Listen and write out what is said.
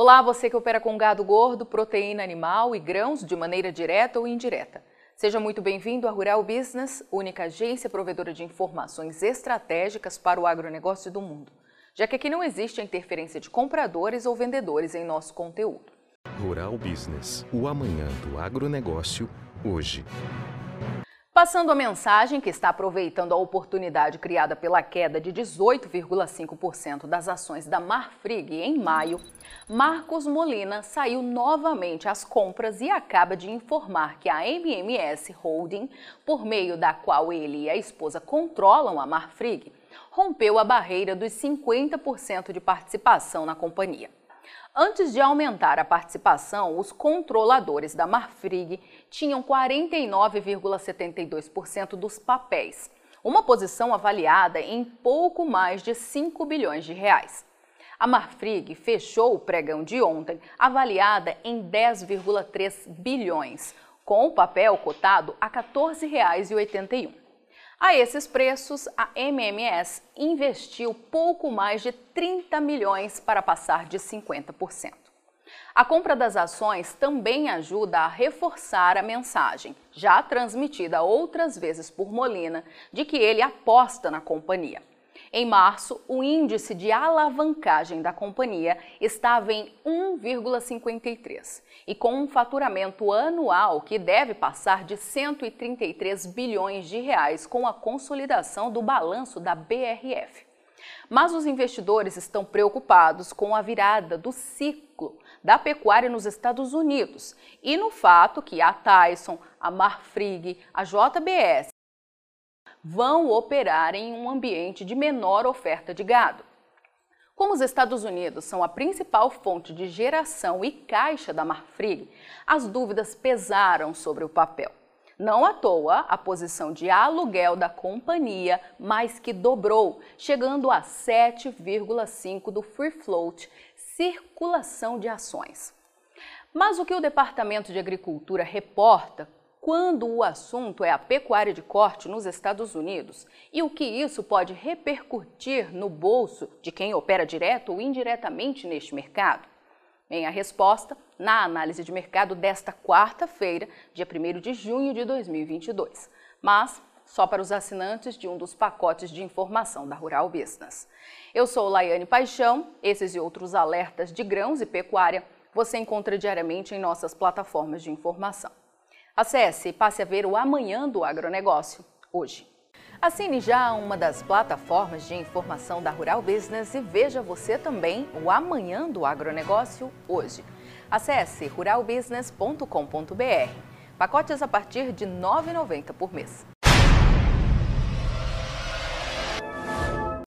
Olá, você que opera com gado gordo, proteína animal e grãos de maneira direta ou indireta. Seja muito bem-vindo à Rural Business, única agência provedora de informações estratégicas para o agronegócio do mundo, já que aqui não existe a interferência de compradores ou vendedores em nosso conteúdo. Rural Business, o amanhã do agronegócio, hoje. Passando a mensagem que está aproveitando a oportunidade criada pela queda de 18,5% das ações da Marfrig em maio, Marcos Molina saiu novamente às compras e acaba de informar que a MMS Holding, por meio da qual ele e a esposa controlam a Marfrig, rompeu a barreira dos 50% de participação na companhia. Antes de aumentar a participação, os controladores da Marfrig tinham 49,72% dos papéis, uma posição avaliada em pouco mais de 5 bilhões de reais. A Marfrig fechou o pregão de ontem avaliada em 10,3 bilhões, com o papel cotado a R$ 14,81. A esses preços, a MMS investiu pouco mais de 30 milhões para passar de 50%. A compra das ações também ajuda a reforçar a mensagem, já transmitida outras vezes por Molina, de que ele aposta na companhia. Em março, o índice de alavancagem da companhia estava em 1,53 e com um faturamento anual que deve passar de 133 bilhões de reais com a consolidação do balanço da BRF. Mas os investidores estão preocupados com a virada do ciclo da pecuária nos Estados Unidos e no fato que a Tyson, a Marfrig, a JBS vão operar em um ambiente de menor oferta de gado. Como os Estados Unidos são a principal fonte de geração e caixa da Marfrig, as dúvidas pesaram sobre o papel. Não à toa, a posição de aluguel da companhia mais que dobrou, chegando a 7,5 do free float, circulação de ações. Mas o que o Departamento de Agricultura reporta quando o assunto é a pecuária de corte nos Estados Unidos e o que isso pode repercutir no bolso de quem opera direto ou indiretamente neste mercado? Bem, a resposta na análise de mercado desta quarta-feira, dia 1 de junho de 2022. Mas só para os assinantes de um dos pacotes de informação da Rural Business. Eu sou Laiane Paixão, esses e outros alertas de grãos e pecuária você encontra diariamente em nossas plataformas de informação. Acesse e passe a ver o Amanhã do Agronegócio, hoje. Assine já uma das plataformas de informação da Rural Business e veja você também o Amanhã do Agronegócio, hoje. Acesse ruralbusiness.com.br. Pacotes a partir de R$ 9,90 por mês.